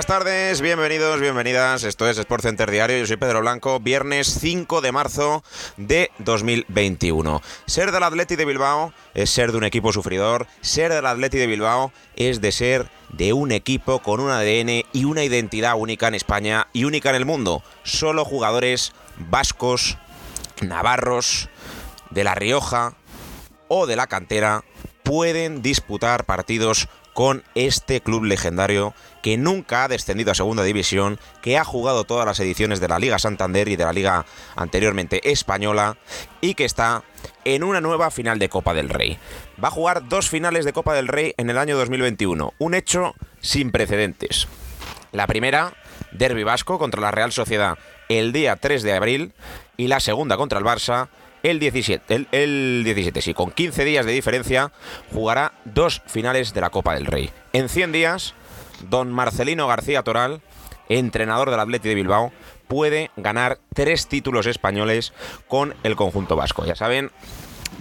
Buenas tardes, bienvenidos, bienvenidas. Esto es Sport Center Diario. Yo soy Pedro Blanco. Viernes 5 de marzo de 2021. Ser del Atleti de Bilbao es ser de un equipo sufridor. Ser del Atleti de Bilbao es de ser de un equipo con un ADN y una identidad única en España y única en el mundo. Solo jugadores vascos, navarros, de La Rioja o de la cantera pueden disputar partidos con este club legendario que nunca ha descendido a segunda división, que ha jugado todas las ediciones de la Liga Santander y de la Liga anteriormente española y que está en una nueva final de Copa del Rey. Va a jugar dos finales de Copa del Rey en el año 2021, un hecho sin precedentes. La primera, Derby Vasco contra la Real Sociedad el día 3 de abril y la segunda contra el Barça el 17, el, el 17, sí, con 15 días de diferencia, jugará dos finales de la Copa del Rey. En 100 días, don Marcelino García Toral, entrenador del Atleti de Bilbao, puede ganar tres títulos españoles con el conjunto vasco. Ya saben,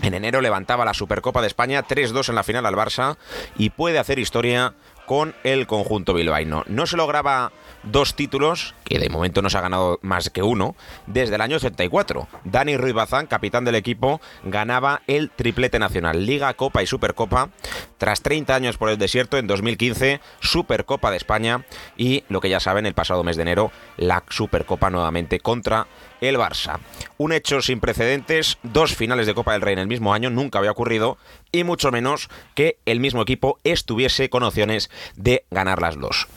en enero levantaba la Supercopa de España 3-2 en la final al Barça y puede hacer historia con el conjunto bilbaíno. No se lograba dos títulos, que de momento no se ha ganado más que uno, desde el año 74. Dani Ruiz Bazán, capitán del equipo, ganaba el triplete nacional, Liga, Copa y Supercopa, tras 30 años por el desierto en 2015, Supercopa de España y, lo que ya saben, el pasado mes de enero, la Supercopa nuevamente contra el Barça. Un hecho sin precedentes, dos finales de Copa del Rey en el mismo año, nunca había ocurrido, y mucho menos que el mismo equipo estuviese con opciones de ganar las dos.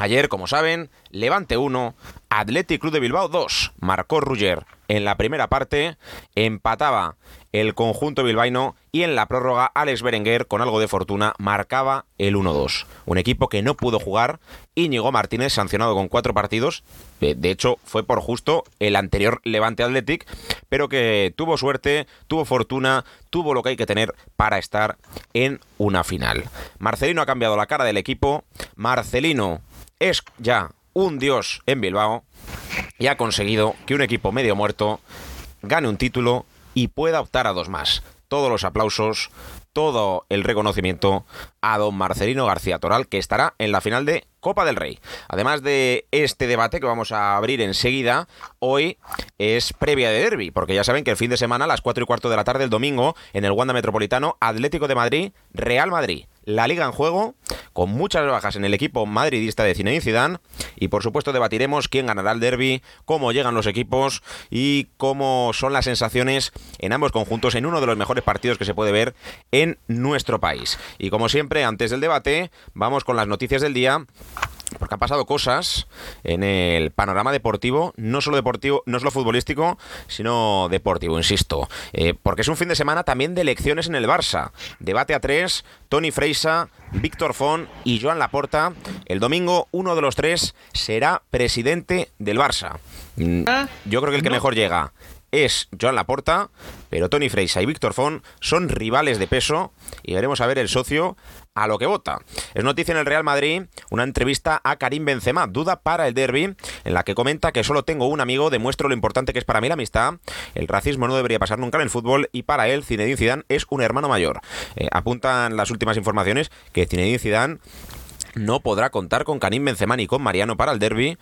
Ayer, como saben, Levante 1, Athletic Club de Bilbao 2. Marcó Rugger en la primera parte, empataba el conjunto bilbaíno y en la prórroga Alex Berenguer, con algo de fortuna, marcaba el 1-2. Un equipo que no pudo jugar, Íñigo Martínez sancionado con cuatro partidos, de hecho fue por justo el anterior Levante Athletic, pero que tuvo suerte, tuvo fortuna, tuvo lo que hay que tener para estar en una final. Marcelino ha cambiado la cara del equipo, Marcelino es ya un dios en Bilbao y ha conseguido que un equipo medio muerto gane un título y pueda optar a dos más. Todos los aplausos, todo el reconocimiento a don Marcelino García Toral, que estará en la final de Copa del Rey. Además de este debate que vamos a abrir enseguida, hoy es previa de derby, porque ya saben que el fin de semana, a las 4 y cuarto de la tarde, el domingo, en el Wanda Metropolitano, Atlético de Madrid, Real Madrid. La liga en juego, con muchas bajas en el equipo madridista de Zinedine Zidane, y por supuesto debatiremos quién ganará el derby, cómo llegan los equipos y cómo son las sensaciones en ambos conjuntos en uno de los mejores partidos que se puede ver en nuestro país. Y como siempre, antes del debate, vamos con las noticias del día porque han pasado cosas en el panorama deportivo, no solo deportivo, no solo futbolístico, sino deportivo, insisto. Eh, porque es un fin de semana también de elecciones en el Barça. Debate a tres, Tony Freisa, Víctor Font y Joan Laporta. El domingo, uno de los tres será presidente del Barça. Mm, Yo creo que el que mejor llega es Joan Laporta, pero Tony Freisa y Víctor Font son rivales de peso y veremos a ver el socio a lo que vota. Es noticia en el Real Madrid una entrevista a Karim Benzema, duda para el derby, en la que comenta que solo tengo un amigo, demuestro lo importante que es para mí la amistad, el racismo no debería pasar nunca en el fútbol y para él Zinedine Zidane es un hermano mayor. Eh, apuntan las últimas informaciones que Zinedine Zidane no podrá contar con Karim Benzema ni con Mariano para el derby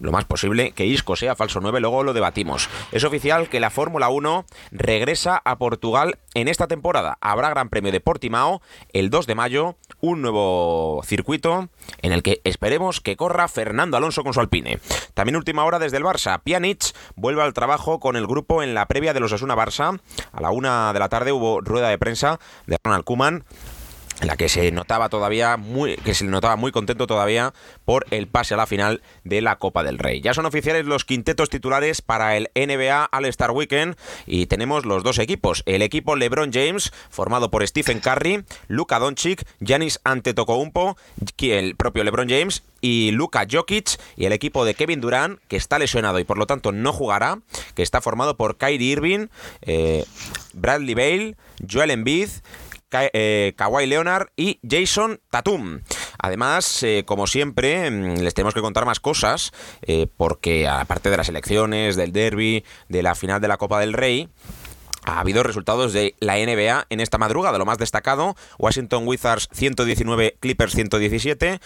lo más posible que Isco sea falso 9, luego lo debatimos. Es oficial que la Fórmula 1 regresa a Portugal en esta temporada. Habrá Gran Premio de Portimao el 2 de mayo, un nuevo circuito en el que esperemos que corra Fernando Alonso con su Alpine. También última hora desde el Barça, Pjanic vuelve al trabajo con el grupo en la previa de los Asuna Barça. A la una de la tarde hubo rueda de prensa de Ronald Koeman en la que se notaba todavía muy que se notaba muy contento todavía por el pase a la final de la Copa del Rey. Ya son oficiales los quintetos titulares para el NBA All-Star Weekend y tenemos los dos equipos, el equipo LeBron James formado por Stephen Curry, Luka Doncic, Giannis Antetokounmpo, el propio LeBron James y Luka Jokic y el equipo de Kevin Durant que está lesionado y por lo tanto no jugará, que está formado por Kyrie Irving, eh, Bradley Bale, Joel Embiid eh, Kawhi Leonard y Jason Tatum. Además, eh, como siempre, mm, les tenemos que contar más cosas, eh, porque aparte de las elecciones, del derby, de la final de la Copa del Rey, ha habido resultados de la NBA en esta madrugada. Lo más destacado, Washington Wizards 119, Clippers 117,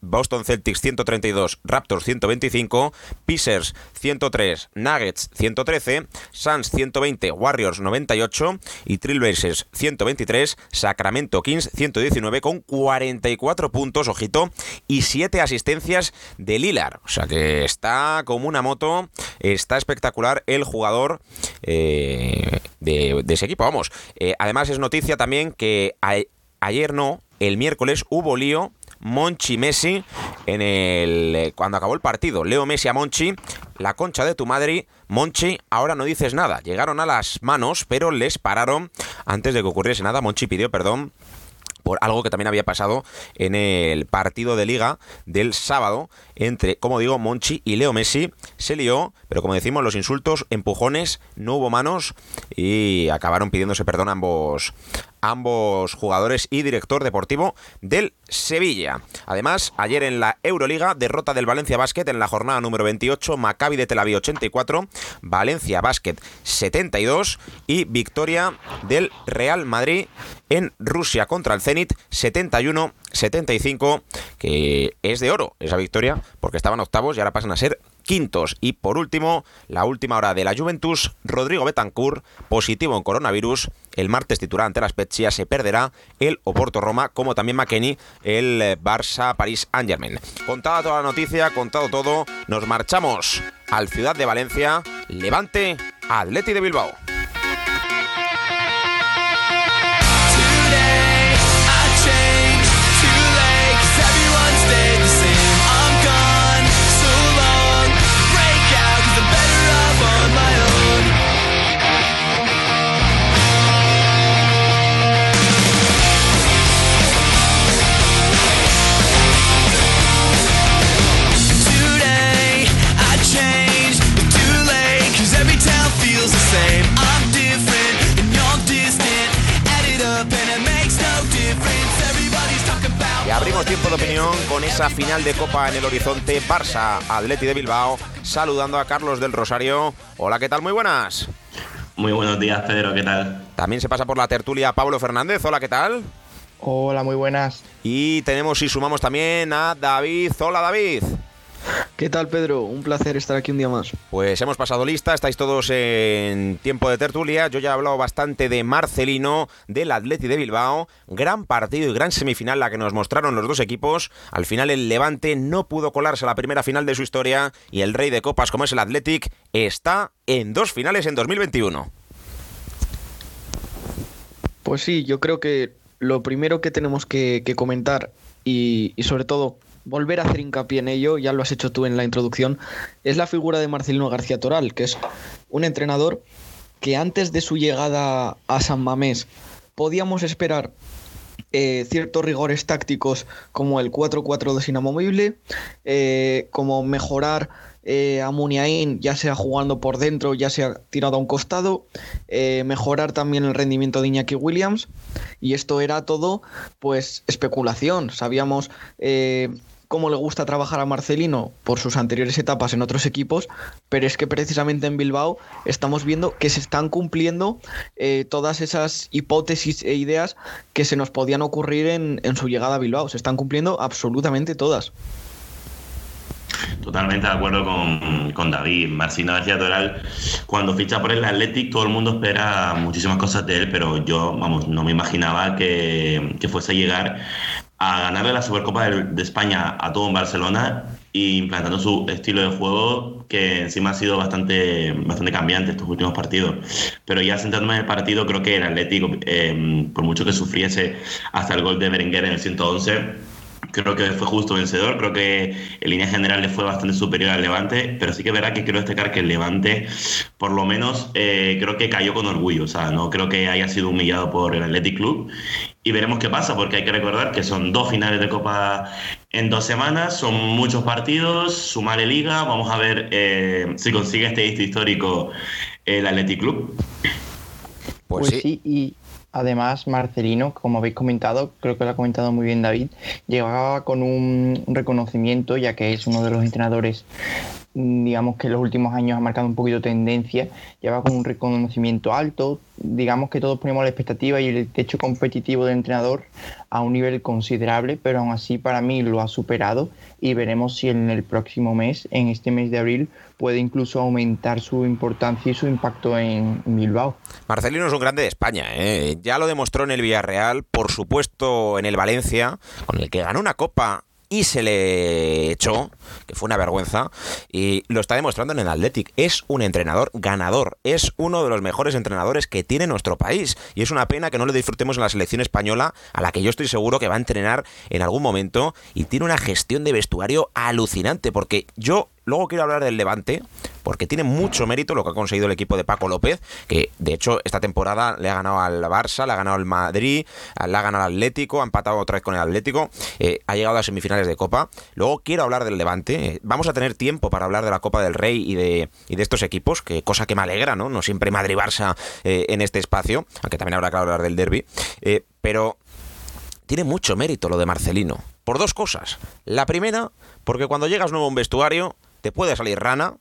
Boston Celtics 132, Raptors 125, Pacers 103, Nuggets 113, Suns 120, Warriors 98 y Trailblazers 123, Sacramento Kings 119 con 44 puntos, ojito, y 7 asistencias de Lillard. O sea que está como una moto, está espectacular el jugador. Eh, de, ese equipo. Vamos, eh, además es noticia también que ayer no, el miércoles hubo lío Monchi Messi en el eh, cuando acabó el partido. Leo Messi a Monchi, la concha de tu madre, Monchi, ahora no dices nada. Llegaron a las manos, pero les pararon antes de que ocurriese nada. Monchi pidió perdón por algo que también había pasado en el partido de liga del sábado entre, como digo, Monchi y Leo Messi. Se lió, pero como decimos, los insultos, empujones, no hubo manos y acabaron pidiéndose perdón ambos, ambos jugadores y director deportivo del Sevilla. Además, ayer en la Euroliga, derrota del Valencia Basket en la jornada número 28, Maccabi de Tel Aviv 84, Valencia Basket 72 y victoria del Real Madrid en Rusia contra el Zenit 71-75, que es de oro esa victoria porque estaban octavos y ahora pasan a ser quintos. Y por último, la última hora de la Juventus, Rodrigo Betancourt, positivo en coronavirus. El martes titular ante la Spezia se perderá el Oporto Roma, como también McKenny, el eh, Barça París Saint. Contada toda la noticia, contado todo, nos marchamos al Ciudad de Valencia, Levante, Atleti de Bilbao. Esa final de Copa en el horizonte Barça Atleti de Bilbao, saludando a Carlos del Rosario. Hola, ¿qué tal? Muy buenas. Muy buenos días, Pedro, ¿qué tal? También se pasa por la tertulia Pablo Fernández. Hola, ¿qué tal? Hola, muy buenas. Y tenemos y sumamos también a David. Hola, David. ¿Qué tal, Pedro? Un placer estar aquí un día más. Pues hemos pasado lista, estáis todos en tiempo de tertulia. Yo ya he hablado bastante de Marcelino, del Atleti de Bilbao. Gran partido y gran semifinal la que nos mostraron los dos equipos. Al final el Levante no pudo colarse a la primera final de su historia y el rey de copas como es el Athletic está en dos finales en 2021. Pues sí, yo creo que lo primero que tenemos que, comentar y sobre todo volver a hacer hincapié en ello, ya lo has hecho tú en la introducción, es la figura de Marcelino García Toral, que es un entrenador que antes de su llegada a San Mamés podíamos esperar eh, ciertos rigores tácticos como el 4-4-2 inamovible, eh, como mejorar eh, a Muniain, ya sea jugando por dentro, ya sea tirado a un costado, mejorar también el rendimiento de Iñaki Williams. Y esto era todo, pues, especulación. Sabíamos cómo le gusta trabajar a Marcelino por sus anteriores etapas en otros equipos, pero es que precisamente en Bilbao estamos viendo que se están cumpliendo eh, todas esas hipótesis e ideas que se nos podían ocurrir en, su llegada a Bilbao. Se están cumpliendo absolutamente todas. Totalmente de acuerdo con, con David. Marcino García Toral, cuando ficha por el Athletic, todo el mundo espera muchísimas cosas de él, pero yo, vamos, no me imaginaba que, que fuese a llegar a ganarle la Supercopa de, España a todo en Barcelona y implantando su estilo de juego que encima ha sido bastante, bastante cambiante estos últimos partidos. Pero ya sentándome en el partido, creo que el Atlético, eh, por mucho que sufriese hasta el gol de Berenguer en el 111, creo que fue justo vencedor, creo que en línea general le fue bastante superior al Levante, pero sí que verá que quiero destacar que el Levante, por lo menos, eh, creo que cayó con orgullo, o sea, no creo que haya sido humillado por el Athletic Club y veremos qué pasa, porque hay que recordar que son dos finales de Copa en dos semanas, son muchos partidos, sumarle liga, vamos a ver eh, si consigue este hito histórico el Athletic Club. Pues, pues sí. sí, y Además, Marcelino, como habéis comentado, creo que lo ha comentado muy bien David, llegaba con un reconocimiento, ya que es uno de los entrenadores, digamos que en los últimos años ha marcado un poquito tendencia, lleva con un reconocimiento alto, digamos que todos ponemos la expectativa y el techo competitivo del entrenador a un nivel considerable, pero aún así para mí lo ha superado y veremos si en el próximo mes, en este mes de abril, puede incluso aumentar su importancia y su impacto en Bilbao. Marcelino es un grande de España, ¿eh? ya lo demostró en el Villarreal, por supuesto en el Valencia, con el que ganó una copa y se le echó, que fue una vergüenza, y lo está demostrando en el Athletic. Es un entrenador ganador, es uno de los mejores entrenadores que tiene nuestro país, y es una pena que no lo disfrutemos en la selección española, a la que yo estoy seguro que va a entrenar en algún momento, y tiene una gestión de vestuario alucinante, porque yo Luego quiero hablar del Levante, porque tiene mucho mérito lo que ha conseguido el equipo de Paco López, que de hecho esta temporada le ha ganado al Barça, le ha ganado al Madrid, le ha ganado al Atlético, ha empatado otra vez con el Atlético, eh, ha llegado a semifinales de Copa. Luego quiero hablar del Levante. Vamos a tener tiempo para hablar de la Copa del Rey y de, y de estos equipos, que cosa que me alegra, ¿no? No siempre Madrid-Barça eh, en este espacio, aunque también habrá que hablar del derby. Eh, pero tiene mucho mérito lo de Marcelino. Por dos cosas. La primera, porque cuando llegas nuevo a un vestuario, te puede salir rana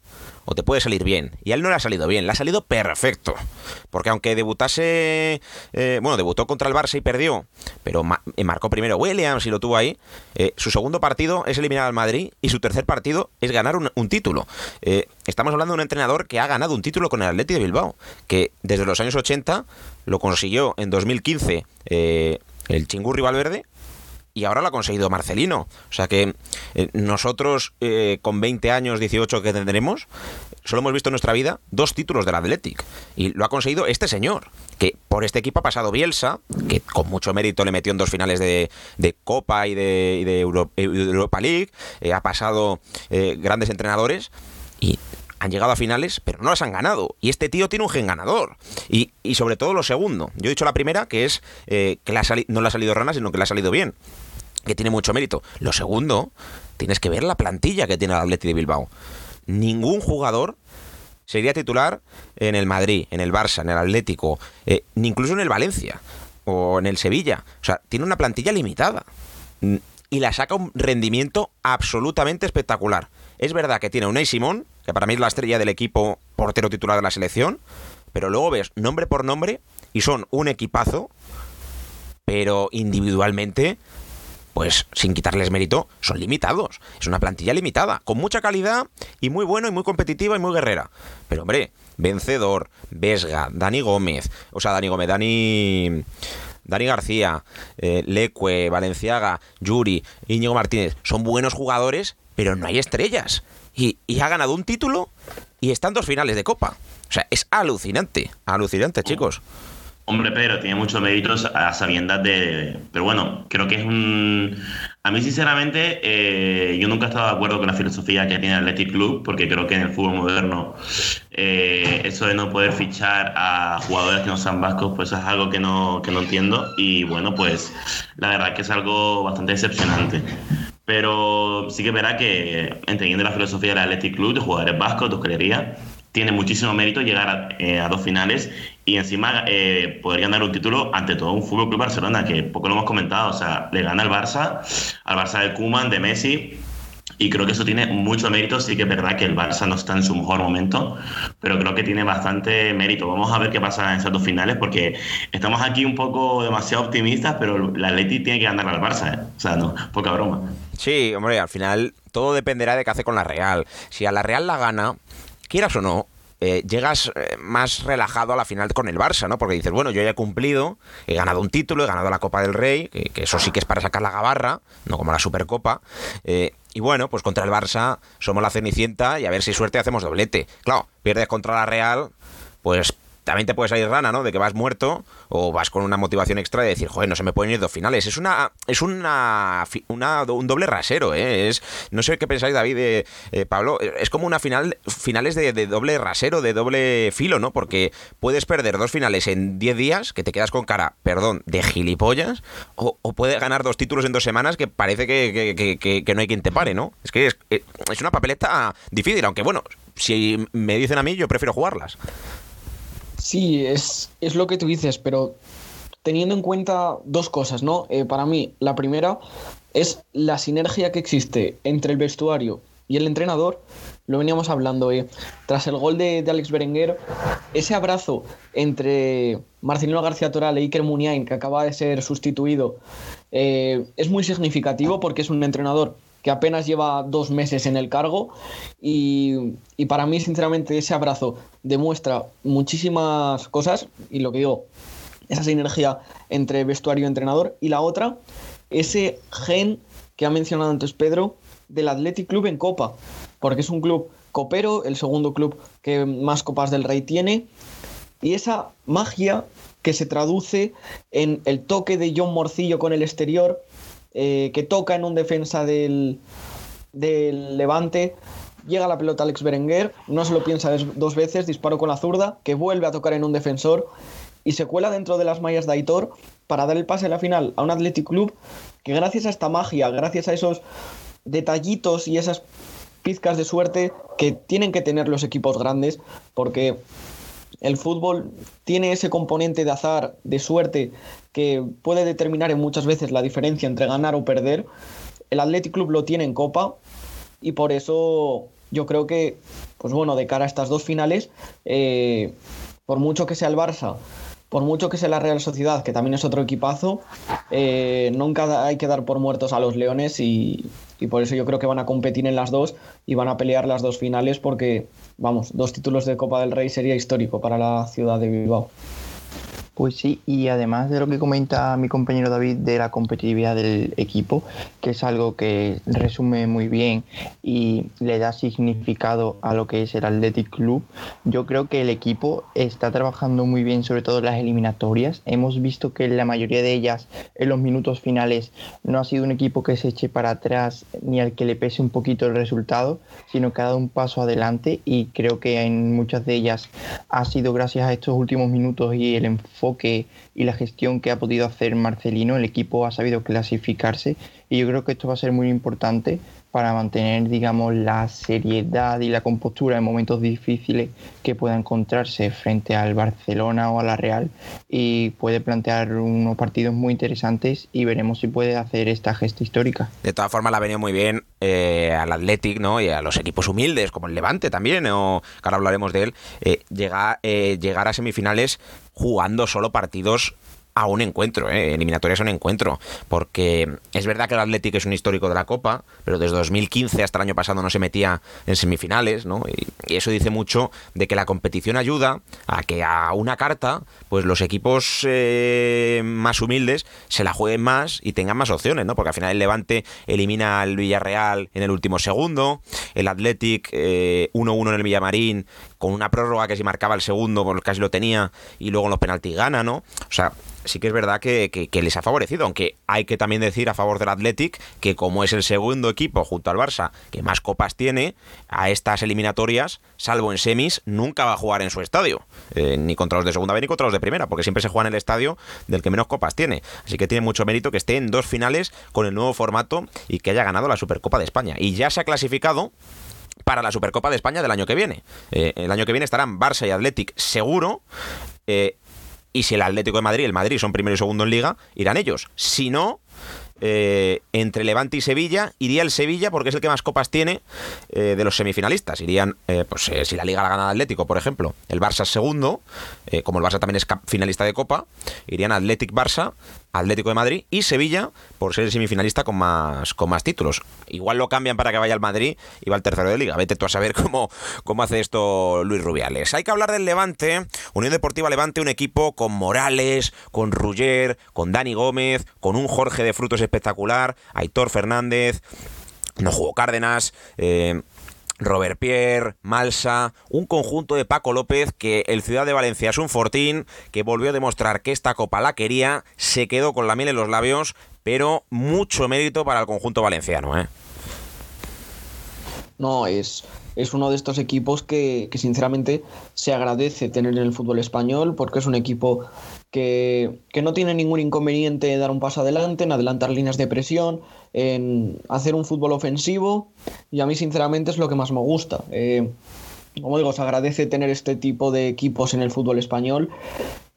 o te puede salir bien. Y a él no le ha salido bien, le ha salido perfecto. Porque aunque debutase, eh, bueno, debutó contra el Barça y perdió, pero eh, marcó primero Williams y lo tuvo ahí, eh, su segundo partido es eliminar al Madrid y su tercer partido es ganar un, título. Estamos hablando de un entrenador que ha ganado un título con el Atleti de Bilbao, que desde los años 80 lo consiguió en 2015 eh, el Chingurri Valverde y ahora lo ha conseguido Marcelino. O sea que eh, nosotros eh, con 20 años, 18 que tendremos, solo hemos visto en nuestra vida dos títulos del Athletic. Y lo ha conseguido este señor, que por este equipo ha pasado Bielsa, que con mucho mérito le metió en dos finales de, de Copa y de, Euro, Europa League. Eh, ha pasado eh, grandes entrenadores y han llegado a finales, pero no las han ganado. Y este tío tiene un gen ganador. Y, y sobre todo lo segundo. Yo he dicho la primera, que es eh, que le ha no le ha salido rana, sino que le ha salido bien. Que tiene mucho mérito. Lo segundo, tienes que ver la plantilla que tiene el Atleti de Bilbao. Ningún jugador sería titular en el Madrid, en el Barça, en el Atlético, eh, ni incluso en el Valencia o en el Sevilla. O sea, tiene una plantilla limitada. Y la saca un rendimiento absolutamente espectacular. Es verdad que tiene un Simón, que para mí es la estrella del equipo portero titular de la selección, pero luego ves nombre por nombre y son un equipazo, pero individualmente, pues sin quitarles mérito, son limitados. Es una plantilla limitada, con mucha calidad y muy bueno y muy competitiva y muy guerrera. Pero hombre, Vencedor, Vesga, Dani Gómez, o sea, Dani Gómez, Dani... Dani García, eh, Leque, Valenciaga, Yuri, Íñigo Martínez, son buenos jugadores, pero no hay estrellas. Y, ha ganado un título y están dos finales de Copa. O sea, es alucinante, alucinante, chicos. Hombre, Pedro, tiene muchos méritos a sabiendas de... Pero bueno, creo que es un... A mí, sinceramente, eh, yo nunca he estado de acuerdo con la filosofía que tiene el Athletic Club, porque creo que en el fútbol moderno eh, eso de no poder fichar a jugadores que no sean vascos, pues es algo que no, que no entiendo. Y bueno, pues la verdad que es algo bastante decepcionante. Pero sí que verá que, entendiendo la filosofía del Athletic Club, de jugadores vascos, de hostelería, tiene muchísimo mérito llegar eh, a, dos finales y encima eh, poder ganar un título ante todo un Fútbol Club Barcelona, que poco lo hemos comentado, o sea, le gana al Barça, al Barça de Kuman, de Messi. Y creo que eso tiene mucho mérito. Sí que es verdad que el Barça no está en su mejor momento, pero creo que tiene bastante mérito. Vamos a ver qué pasa en esas dos finales, porque estamos aquí un poco demasiado optimistas, pero la Atleti tiene que ganar al Barça, ¿eh? O sea, no, poca broma. Sí, hombre, al final todo dependerá de qué hace con la Real. Si a la Real la gana, quieras o no, eh, llegas eh, más relajado a la final con el Barça, ¿no? Porque dices, bueno, yo ya he cumplido, he ganado un título, he ganado la Copa del Rey, que, eso sí que es para sacar la gabarra, no como la Supercopa. Eh, y bueno, pues contra el Barça somos la Cenicienta y a ver si suerte hacemos doblete. Claro, pierdes contra la Real, pues también te puedes salir rana, ¿no? De que vas muerto o vas con una motivación extra de decir, joder, no se me pueden ir dos finales. Es una es una, un doble rasero, ¿eh? Es, no sé qué pensáis, David, eh, Pablo, es como una final finales de, doble rasero, de doble filo, ¿no? Porque puedes perder dos finales en diez días, que te quedas con cara, perdón, de gilipollas, o, puedes ganar dos títulos en dos semanas que parece que, no hay quien te pare, ¿no? Es que es, es una papeleta difícil, aunque bueno, si me dicen a mí, yo prefiero jugarlas. Sí, es, es lo que tú dices, pero teniendo en cuenta dos cosas, ¿no? Eh, para mí, la primera es la sinergia que existe entre el vestuario y el entrenador. Lo veníamos hablando, eh. tras el gol de, Alex Berenguer, ese abrazo entre Marcelino García Toral e Iker Muniain, que acaba de ser sustituido, eh, es muy significativo porque es un entrenador que apenas lleva dos meses en el cargo. Y, para mí sinceramente ese abrazo demuestra muchísimas cosas. Y lo que digo, esa sinergia entre vestuario y entrenador. Y la otra, ese gen que ha mencionado antes Pedro del Athletic Club en Copa, porque es un club copero, el segundo club que más copas del Rey tiene. Y esa magia que se traduce en el toque de John Morcillo con el exterior, eh, que toca en un defensa del, Levante. Llega la pelota Alex Berenguer, no se lo piensa dos veces, disparo con la zurda, que vuelve a tocar en un defensor y se cuela dentro de las mallas de Aitor para dar el pase a la final a un Athletic Club que gracias a esta magia, gracias a esos detallitos y esas pizcas de suerte que tienen que tener los equipos grandes, porque el fútbol tiene ese componente de azar, de suerte, que puede determinar en muchas veces la diferencia entre ganar o perder. El Athletic Club lo tiene en Copa y por eso yo creo que, pues bueno, de cara a estas dos finales, eh, por mucho que sea el Barça, por mucho que sea la Real Sociedad, que también es otro equipazo, eh, nunca hay que dar por muertos a los Leones y, y por eso yo creo que van a competir en las dos y van a pelear las dos finales porque, vamos, dos títulos de Copa del Rey sería histórico para la ciudad de Bilbao. Pues sí, y además de lo que comenta mi compañero David de la competitividad del equipo, que es algo que resume muy bien y le da significado a lo que es el Athletic Club, yo creo que el equipo está trabajando muy bien, sobre todo en las eliminatorias. Hemos visto que la mayoría de ellas, en los minutos finales, no ha sido un equipo que se eche para atrás ni al que le pese un poquito el resultado, sino que ha dado un paso adelante y creo que en muchas de ellas ha sido gracias a estos últimos minutos y el enfoque y la gestión que ha podido hacer Marcelino, el equipo ha sabido clasificarse y yo creo que esto va a ser muy importante para mantener, digamos, la seriedad y la compostura en momentos difíciles que pueda encontrarse frente al Barcelona o a la Real y puede plantear unos partidos muy interesantes y veremos si puede hacer esta gesta histórica. De todas formas, la ha venido muy bien eh, al Athletic ¿no? y a los equipos humildes, como el Levante también, o que ahora hablaremos de él, eh, eh, llegar a semifinales jugando solo partidos a un encuentro, ¿eh? eliminatorias a un encuentro, porque es verdad que el Atlético es un histórico de la Copa, pero desde 2015 hasta el año pasado no se metía en semifinales, ¿no? Y, eso dice mucho de que la competición ayuda a que a una carta, pues los equipos eh, más humildes se la jueguen más y tengan más opciones, ¿no? Porque al final el Levante elimina al Villarreal en el último segundo, el Athletic 1-1 eh, en el Villamarín con una prórroga que si marcaba el segundo, pues casi lo tenía, y luego en los penaltis gana, ¿no? O sea, sí que es verdad que, les ha favorecido, aunque hay que también decir a favor del Athletic que como es el segundo equipo junto al Barça que más copas tiene, a estas eliminatorias, salvo en semis, nunca va a jugar en su estadio, eh, ni contra los de segunda B ni contra los de primera, porque siempre se juega en el estadio del que menos copas tiene. Así que tiene mucho mérito que esté en dos finales con el nuevo formato y que haya ganado la Supercopa de España. Y ya se ha clasificado para la Supercopa de España del año que viene. Eh, el año que viene estarán Barça y Athletic seguro. Eh, y si el Atlético de Madrid el Madrid son primero y segundo en liga, irán ellos. Si no, eh, entre Levante y Sevilla, iría el Sevilla porque es el que más copas tiene de los semifinalistas. Irían, pues si la Liga la gana Atlético, por ejemplo, el Barça segundo, como el Barça también es finalista de Copa, irían Atlético Barça, Atlético de Madrid y Sevilla por ser el semifinalista con más, con más títulos. Igual lo cambian para que vaya al Madrid y va al tercero de liga. Vete tú a saber cómo, cómo hace esto Luis Rubiales. Hay que hablar del Levante, Unión Deportiva Levante, un equipo con Morales, con Rugger, con Dani Gómez, con un Jorge de Frutos espectacular, Aitor Fernández, no jugó Cárdenas. Eh, Robert Pierre, Malsa, un conjunto de Paco López que el Ciudad de Valencia es un fortín, que volvió a demostrar que esta copa la quería, se quedó con la miel en los labios, pero mucho mérito para el conjunto valenciano. ¿eh? No, es, es uno de estos equipos que, que sinceramente se agradece tener en el fútbol español porque es un equipo que, no tiene ningún inconveniente en dar un paso adelante, en adelantar líneas de presión, en hacer un fútbol ofensivo y a mí sinceramente es lo que más me gusta. Eh, como digo, se agradece tener este tipo de equipos en el fútbol español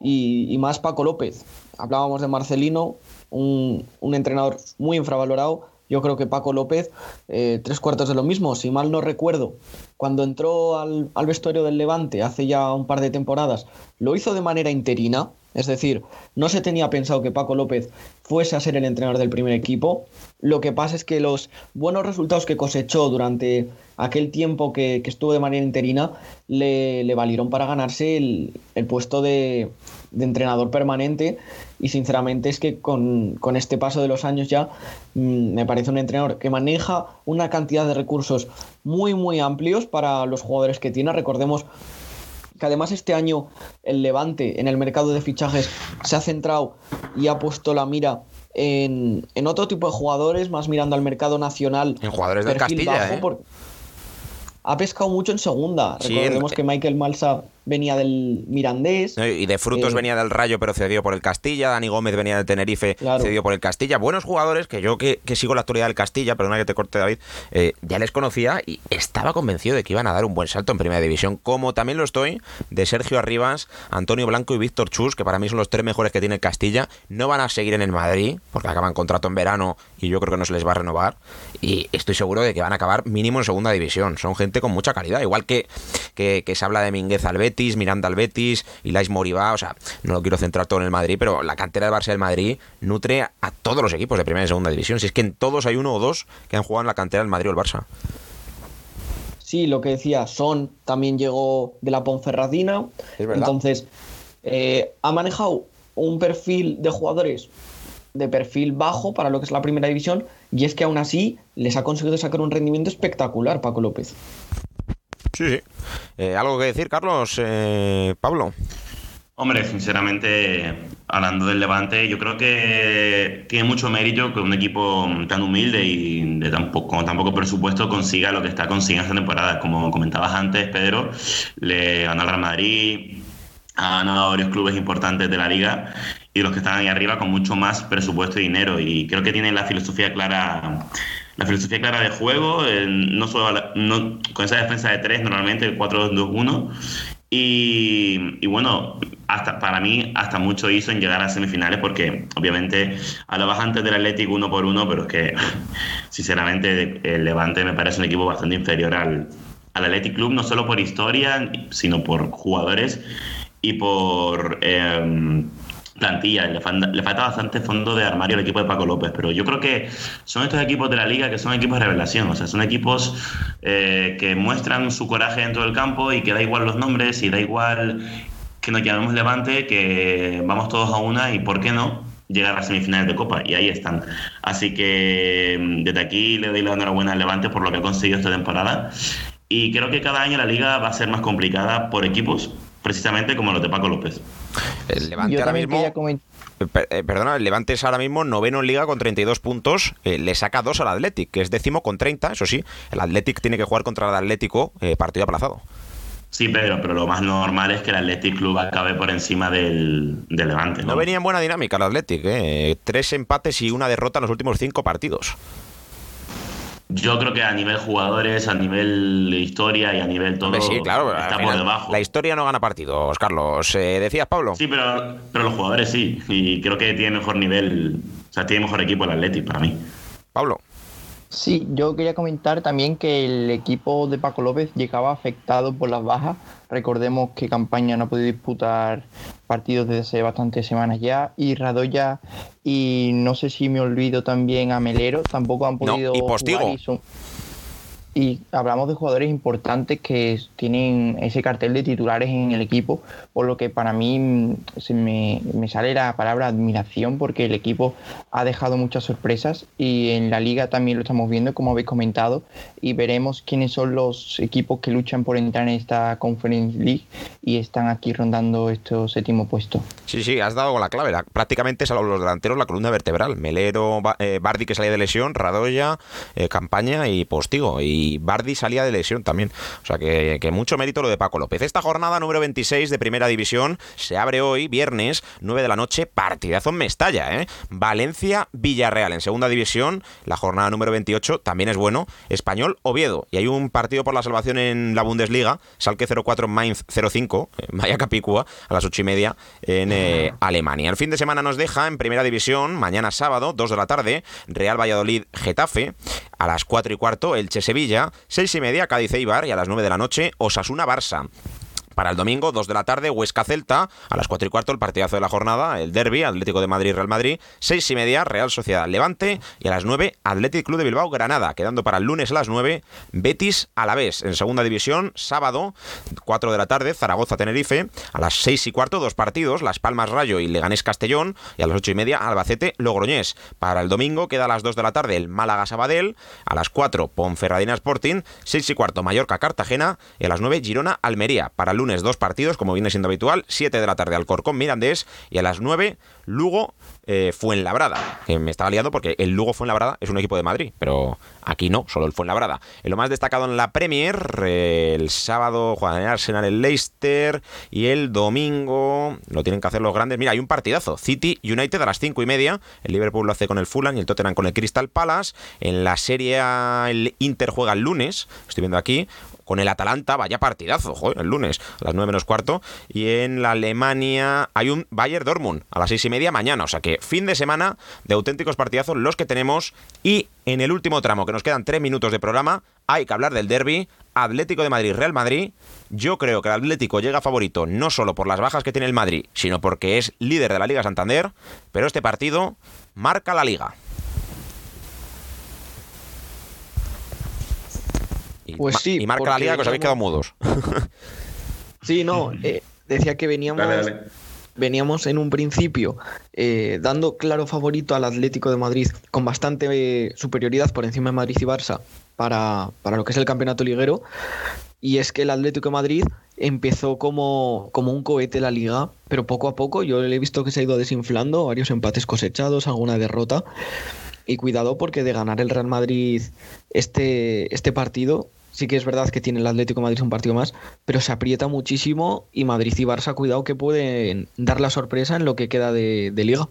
y, más Paco López. Hablábamos de Marcelino, un, entrenador muy infravalorado. Yo creo que Paco López, eh, tres cuartos de lo mismo, si mal no recuerdo, cuando entró al, al vestuario del Levante hace ya un par de temporadas, lo hizo de manera interina, es decir, no se tenía pensado que Paco López fuese a ser el entrenador del primer equipo. Lo que pasa es que los buenos resultados que cosechó durante aquel tiempo que, estuvo de manera interina le, valieron para ganarse el, puesto de, entrenador permanente. Y sinceramente es que con, este paso de los años ya mm, me parece un entrenador que maneja una cantidad de recursos muy, muy amplios para los jugadores que tiene. Recordemos que además este año el Levante en el mercado de fichajes se ha centrado y ha puesto la mira en, otro tipo de jugadores, más mirando al mercado nacional. En jugadores del Castilla, ¿eh? Ha pescado mucho en segunda. Recordemos que Michael Malsa venía del Mirandés. Y de Frutos eh, venía del Rayo, pero cedió por el Castilla. Dani Gómez venía del Tenerife, cedió por el Castilla. Buenos jugadores que yo que, sigo la actualidad del Castilla, perdona que te corte David, eh, ya les conocía y estaba convencido de que iban a dar un buen salto en Primera División, como también lo estoy de Sergio Arribas, Antonio Blanco y Víctor Chus, que para mí son los tres mejores que tiene el Castilla. No van a seguir en el Madrid, porque acaban contrato en verano y yo creo que no se les va a renovar. Y estoy seguro de que van a acabar mínimo en Segunda División. Son gente con mucha calidad, igual que, que, que se habla de Minguez al Miranda al Betis, Ilais Moribá, o sea, no lo quiero centrar todo en el Madrid, pero la cantera del Barça del Madrid nutre a todos los equipos de primera y segunda división. Si es que en todos hay uno o dos que han jugado en la cantera del Madrid o el Barça. Sí, lo que decía, Son también llegó de la Ponferradina. Entonces, eh, ha manejado un perfil de jugadores de perfil bajo para lo que es la primera división y es que aún así les ha conseguido sacar un rendimiento espectacular Paco López. Sí, sí. Eh, ¿Algo que decir, Carlos? Eh, Pablo. Hombre, sinceramente, hablando del Levante, yo creo que tiene mucho mérito que un equipo tan humilde y de tan poco, con tan poco presupuesto consiga lo que está consiguiendo esta temporada. Como comentabas antes, Pedro, le ganó al Real Madrid, ha ganado varios clubes importantes de la liga y los que están ahí arriba con mucho más presupuesto y dinero. Y creo que tienen la filosofía clara la filosofía clara de juego, no solo con esa defensa de tres normalmente, el 4-2-2-1. Y, bueno, hasta para mí, hasta mucho hizo en llegar a semifinales, porque obviamente hablabas antes del Atlético uno por uno, pero es que, sinceramente, el Levante me parece un equipo bastante inferior al, al Athletic Club, no solo por historia, sino por jugadores y por. Eh, plantilla, le, falta bastante fondo de armario al equipo de Paco López, pero yo creo que son estos equipos de la liga que son equipos de revelación, o sea, son equipos eh, que muestran su coraje dentro del campo y que da igual los nombres y da igual que nos llamemos Levante, que vamos todos a una y por qué no llegar a las semifinales de Copa y ahí están. Así que mm, desde aquí le doy la enhorabuena al Levante por lo que ha conseguido esta temporada Y creo que cada año la liga va a ser más complicada por equipos, precisamente como los de Paco López. El Levante ahora mismo. Eh, perdona, el Levante es ahora mismo noveno en liga con 32 puntos. Eh, le saca dos al Athletic, que es décimo con 30. Eso sí, el Athletic tiene que jugar contra el Atlético eh, partido aplazado. Sí, Pedro, pero lo más normal es que el Athletic Club acabe por encima del, Levante. ¿no? venía en buena dinámica el Athletic, ¿eh? tres empates y una derrota en los últimos cinco partidos. Yo creo que a nivel jugadores, a nivel historia y a nivel todo, sí, claro, está por debajo. La historia no gana partidos, Carlos. Eh, ¿Decías, Pablo? Sí, pero, pero los jugadores sí. Y creo que tiene mejor nivel, o sea, tiene mejor equipo el Athletic para mí. Pablo. Sí, yo quería comentar también que el equipo de Paco López llegaba afectado por las bajas. Recordemos que Campaña no ha podido disputar partidos desde hace bastantes semanas ya. Y Radoya, y no sé si me olvido también a Melero, tampoco han podido y Postigo. Y hablamos de jugadores importantes que tienen ese cartel de titulares en el equipo, por lo que para mí mm, se me, sale la palabra admiración porque el equipo ha dejado muchas sorpresas y en la liga también lo estamos viendo, como habéis comentado, y veremos quiénes son los equipos que luchan por entrar en esta Conference League y están aquí rondando este séptimo puesto. Sí, sí, has dado la clave. Prácticamente salvo los delanteros la columna vertebral. Melero, eh, Bardi que salía de lesión, Radoya, eh, Campaña y Postigo. Y y Bardi salía de lesión también. O sea que, mucho mérito lo de Paco López. Esta jornada número 26 de Primera División se abre hoy, viernes, 9 de la noche, partidazo en Mestalla, ¿eh? Valencia-Villarreal en Segunda División, la jornada número 28 también es bueno, Español Oviedo. Y hay un partido por la salvación en la Bundesliga, Salque 04 Mainz 05, Vaya Capicua, a las 8 y media en eh, Alemania. El fin de semana nos deja en Primera División, mañana sábado, 2 de la tarde, Real Valladolid Getafe, a las 4 y cuarto, Elche Sevilla, seis y media Cádiz Eibar y a las 9 de la noche Osasuna Barça. Para el domingo, 2 de la tarde, Huesca Celta. A las 4 y cuarto, el partidazo de la jornada, el Derby, Atlético de Madrid, Real Madrid. 6 y media, Real Sociedad Levante. Y a las 9, Atlético Club de Bilbao, Granada. Quedando para el lunes a las 9, Betis a la vez. En segunda división, sábado, 4 de la tarde, Zaragoza Tenerife. A las 6 y cuarto, dos partidos, Las Palmas Rayo y Leganés Castellón. Y a las 8 y media, Albacete Logroñés. Para el domingo, queda a las 2 de la tarde, el Málaga Sabadell. A las 4, Ponferradina Sporting. 6 y cuarto, Mallorca Cartagena. Y a las 9, Girona Almería. Para el lunes, dos partidos, como viene siendo habitual. 7 de la tarde Alcorcón Mirandés y a las 9 Lugo eh, Fuenlabrada. Que me estaba liando porque el Lugo Fuenlabrada es un equipo de Madrid, pero aquí no, solo el Fuenlabrada. En lo más destacado en la Premier, el sábado juegan el Arsenal el Leicester y el domingo lo tienen que hacer los grandes. Mira, hay un partidazo. City United a las 5 y media. El Liverpool lo hace con el Fulham y el Tottenham con el Crystal Palace. En la serie el Inter juega el lunes, estoy viendo aquí con el Atalanta, vaya partidazo, joder, el lunes a las 9 menos cuarto. Y en la Alemania hay un Bayern Dortmund a las 6 y media mañana. O sea que fin de semana de auténticos partidazos los que tenemos. Y en el último tramo, que nos quedan 3 minutos de programa, hay que hablar del derby. Atlético de Madrid, Real Madrid. Yo creo que el Atlético llega favorito no solo por las bajas que tiene el Madrid, sino porque es líder de la Liga Santander. Pero este partido marca la liga. Pues sí. Y marca la liga que os habéis quedado mudos. sí, no. Eh, decía que veníamos. Veníamos en un principio eh, dando claro favorito al Atlético de Madrid con bastante eh, superioridad por encima de Madrid y Barça para, para, lo que es el campeonato liguero. Y es que el Atlético de Madrid empezó como, como un cohete la liga, pero poco a poco yo le he visto que se ha ido desinflando, varios empates cosechados, alguna derrota. Y cuidado porque de ganar el Real Madrid este, este partido, sí que es verdad que tiene el Atlético Madrid un partido más, pero se aprieta muchísimo y Madrid y Barça, cuidado que pueden dar la sorpresa en lo que queda de, liga.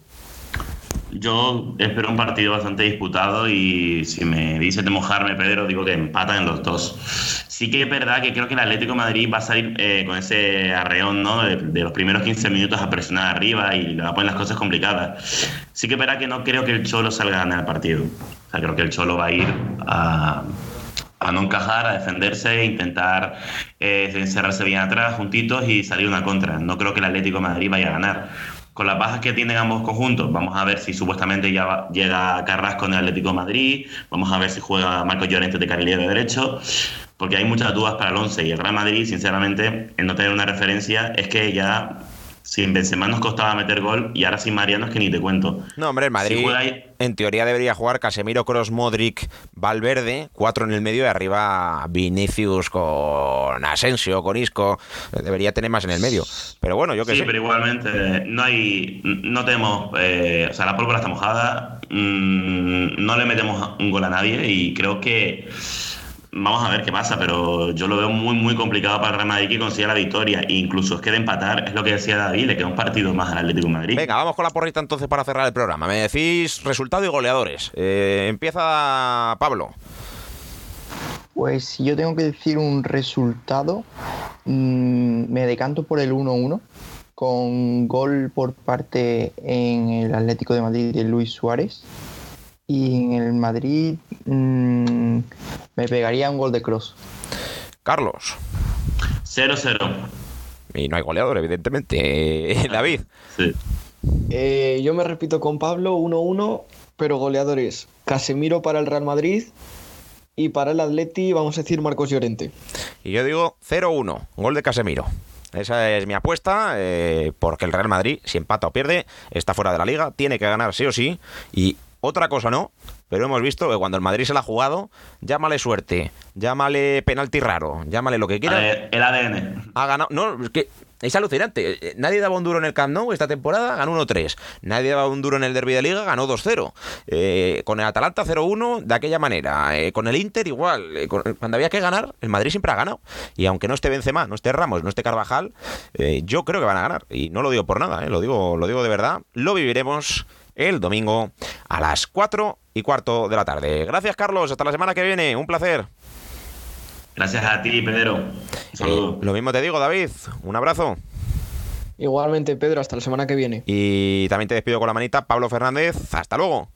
Yo espero un partido bastante disputado y si me dices de mojarme, Pedro, digo que empatan los dos. Sí que es verdad que creo que el Atlético Madrid va a salir eh, con ese arreón ¿no? de, los primeros 15 minutos a presionar arriba y le va a poner las cosas complicadas. Sí que es verdad que no creo que el Cholo salga a ganar el partido. O sea, creo que el Cholo va a ir a a no encajar, a defenderse, intentar eh, encerrarse bien atrás, juntitos y salir una contra. No creo que el Atlético de Madrid vaya a ganar. Con las bajas que tienen ambos conjuntos, vamos a ver si supuestamente ya llega Carrasco en el Atlético de Madrid, vamos a ver si juega Marco Llorente de carrilero de derecho, porque hay muchas dudas para el 11 y el Real Madrid, sinceramente, en no tener una referencia, es que ya sin Benzema nos costaba meter gol y ahora sin Mariano es que ni te cuento. No, hombre, el Madrid en teoría debería jugar Casemiro, Cross, Modric, Valverde, cuatro en el medio y arriba Vinicius con Asensio, con Isco. Debería tener más en el medio. Pero bueno, yo que sí, sé. pero igualmente no hay, no tenemos, eh, o sea, la pólvora está mojada, mm, no le metemos un gol a nadie y creo que Vamos a ver qué pasa, pero yo lo veo muy, muy complicado para el Real Madrid que consiga la victoria. E incluso es que de empatar, es lo que decía David, le queda un partido más al Atlético de Madrid. Venga, vamos con la porrita entonces para cerrar el programa. Me decís resultado y goleadores. Eh, empieza Pablo. Pues si yo tengo que decir un resultado, mm, me decanto por el 1-1 con gol por parte en el Atlético de Madrid de Luis Suárez y en el Madrid mmm, me pegaría un gol de cross. Carlos. 0-0. Y no hay goleador, evidentemente. David. Sí. Eh, yo me repito con Pablo, 1-1, pero goleadores. Casemiro para el Real Madrid y para el Atleti, vamos a decir Marcos Llorente. Y yo digo 0-1, gol de Casemiro. Esa es mi apuesta, eh, porque el Real Madrid, si empata o pierde, está fuera de la liga, tiene que ganar sí o sí, y otra cosa no, pero hemos visto que cuando el Madrid se la ha jugado, llámale suerte, llámale penalti raro, llámale lo que quiera. El ADN. Ha ganado. No, es que es alucinante. Nadie daba un duro en el Camp Nou esta temporada, ganó 1-3. Nadie daba un duro en el Derby de Liga, ganó 2-0. Eh, con el Atalanta 0-1 de aquella manera. Eh, con el Inter igual. Eh, cuando había que ganar, el Madrid siempre ha ganado. Y aunque no esté Benzema, no esté Ramos, no esté Carvajal, yo creo que van a ganar. Y no lo digo por nada, lo digo, lo digo de verdad. Lo viviremos el domingo a las 4 y cuarto de la tarde. Gracias, Carlos. Hasta la semana que viene. Un placer. Gracias a ti, Pedro. Un lo mismo te digo, David. Un abrazo. Igualmente, Pedro. Hasta la semana que viene. Y también te despido con la manita, Pablo Fernández. Hasta luego.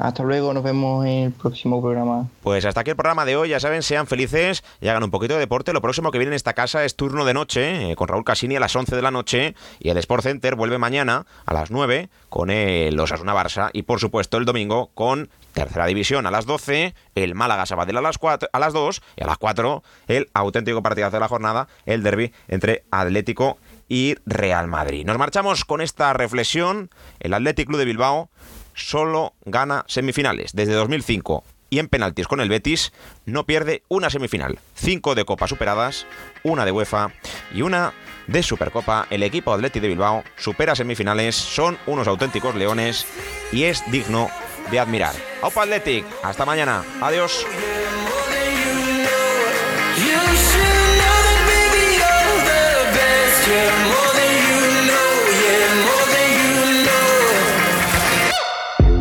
Hasta luego, nos vemos en el próximo programa. Pues hasta aquí el programa de hoy, ya saben, sean felices y hagan un poquito de deporte. Lo próximo que viene en esta casa es turno de noche, eh, con Raúl Casini a las 11 de la noche y el Sport Center vuelve mañana a las 9 con el Osasuna Barça y por supuesto el domingo con Tercera División a las 12, el Málaga Sabadell a las, 4, a las 2 y a las 4 el auténtico partidazo de la jornada, el derby entre Atlético y Real Madrid. Nos marchamos con esta reflexión, el Athletic Club de Bilbao solo gana semifinales desde 2005 y en penaltis con el Betis no pierde una semifinal. Cinco de Copa superadas, una de UEFA y una de Supercopa. El equipo Atleti de Bilbao supera semifinales, son unos auténticos leones y es digno de admirar. Aupa Athletic, hasta mañana, adiós.